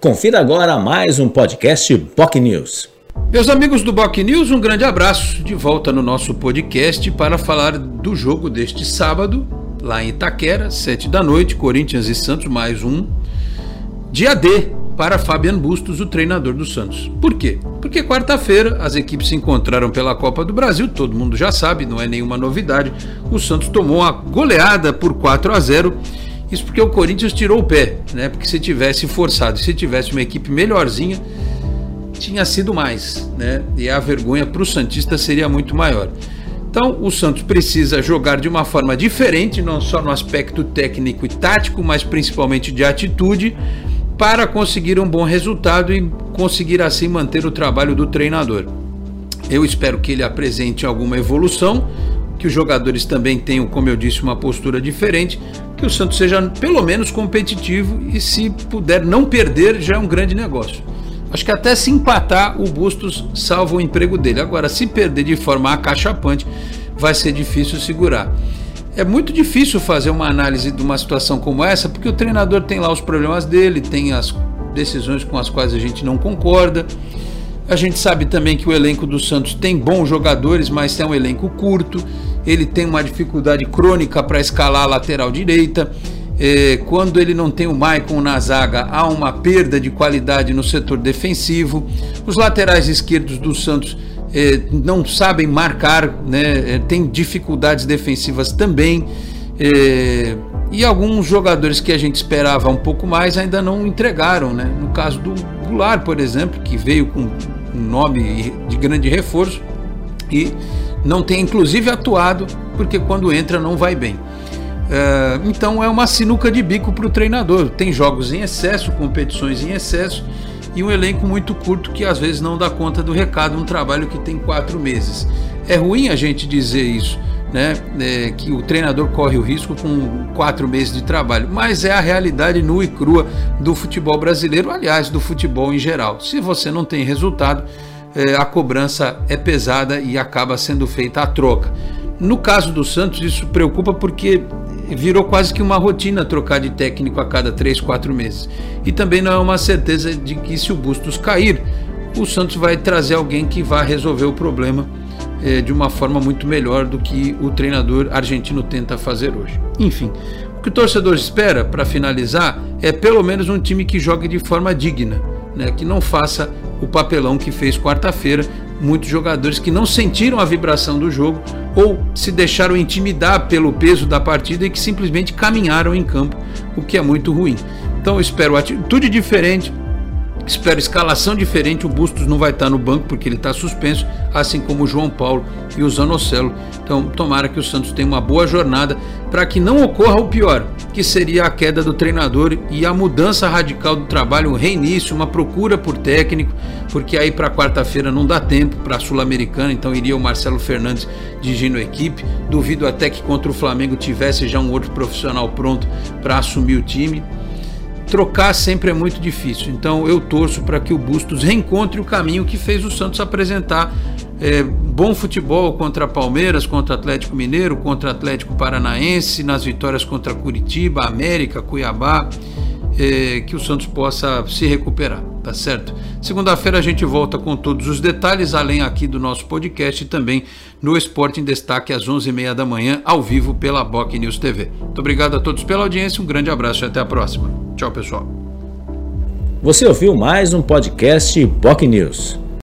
Confira agora mais um podcast Boc News. Meus amigos do Boc News, um grande abraço de volta no nosso podcast para falar do jogo deste sábado, lá em Itaquera, 7 da noite, Corinthians e Santos, mais um. Dia D para Fabian Bustos, o treinador do Santos. Por quê? Porque quarta-feira as equipes se encontraram pela Copa do Brasil, todo mundo já sabe, não é nenhuma novidade. O Santos tomou uma goleada por 4 a 0 isso porque o Corinthians tirou o pé, né? Porque se tivesse forçado, se tivesse uma equipe melhorzinha, tinha sido mais, né? E a vergonha para o Santista seria muito maior. Então, o Santos precisa jogar de uma forma diferente, não só no aspecto técnico e tático, mas principalmente de atitude, para conseguir um bom resultado e conseguir assim manter o trabalho do treinador. Eu espero que ele apresente alguma evolução, que os jogadores também tenham, como eu disse, uma postura diferente, que o Santos seja pelo menos competitivo e se puder não perder já é um grande negócio. Acho que até se empatar o Bustos salva o emprego dele. Agora, se perder de forma acachapante, vai ser difícil segurar. É muito difícil fazer uma análise de uma situação como essa, porque o treinador tem lá os problemas dele, tem as decisões com as quais a gente não concorda. A gente sabe também que o elenco do Santos tem bons jogadores, mas é um elenco curto. Ele tem uma dificuldade crônica para escalar a lateral direita. É, quando ele não tem o Maicon na zaga, há uma perda de qualidade no setor defensivo. Os laterais esquerdos do Santos é, não sabem marcar, né? É, tem dificuldades defensivas também. É, e alguns jogadores que a gente esperava um pouco mais ainda não entregaram, né? No caso do Goulart, por exemplo, que veio com um nome de grande reforço e não tem inclusive atuado porque quando entra não vai bem. É, então é uma sinuca de bico para o treinador. Tem jogos em excesso, competições em excesso e um elenco muito curto que às vezes não dá conta do recado. Um trabalho que tem quatro meses. É ruim a gente dizer isso, né? É, que o treinador corre o risco com quatro meses de trabalho, mas é a realidade nua e crua do futebol brasileiro, aliás, do futebol em geral. Se você não tem resultado, é, a cobrança é pesada e acaba sendo feita a troca. No caso do Santos, isso preocupa porque virou quase que uma rotina trocar de técnico a cada três, quatro meses. E também não é uma certeza de que se o Bustos cair, o Santos vai trazer alguém que vá resolver o problema é, de uma forma muito melhor do que o treinador argentino tenta fazer hoje. Enfim, o que o torcedor espera, para finalizar, é pelo menos um time que jogue de forma digna, né, que não faça o papelão que fez quarta-feira. Muitos jogadores que não sentiram a vibração do jogo ou se deixaram intimidar pelo peso da partida e que simplesmente caminharam em campo, o que é muito ruim. Então eu espero atitude diferente, Espero escalação diferente. O Bustos não vai estar no banco porque ele está suspenso, assim como o João Paulo e o Zanocelo. Então, tomara que o Santos tenha uma boa jornada para que não ocorra o pior, que seria a queda do treinador e a mudança radical do trabalho, um reinício, uma procura por técnico, porque aí para quarta-feira não dá tempo para a Sul-Americana, então iria o Marcelo Fernandes dirigindo a equipe. Duvido até que contra o Flamengo tivesse já um outro profissional pronto para assumir o time trocar sempre é muito difícil. Então eu torço para que o Bustos reencontre o caminho que fez o Santos apresentar é, bom futebol contra Palmeiras, contra Atlético Mineiro, contra Atlético Paranaense, nas vitórias contra Curitiba, América, Cuiabá. É, que o Santos possa se recuperar, tá certo? Segunda-feira a gente volta com todos os detalhes, além aqui do nosso podcast e também no Esporte em Destaque às 11h30 da manhã, ao vivo pela Boc News TV. Muito obrigado a todos pela audiência, um grande abraço e até a próxima. Tchau, pessoal. Você ouviu mais um podcast POC News.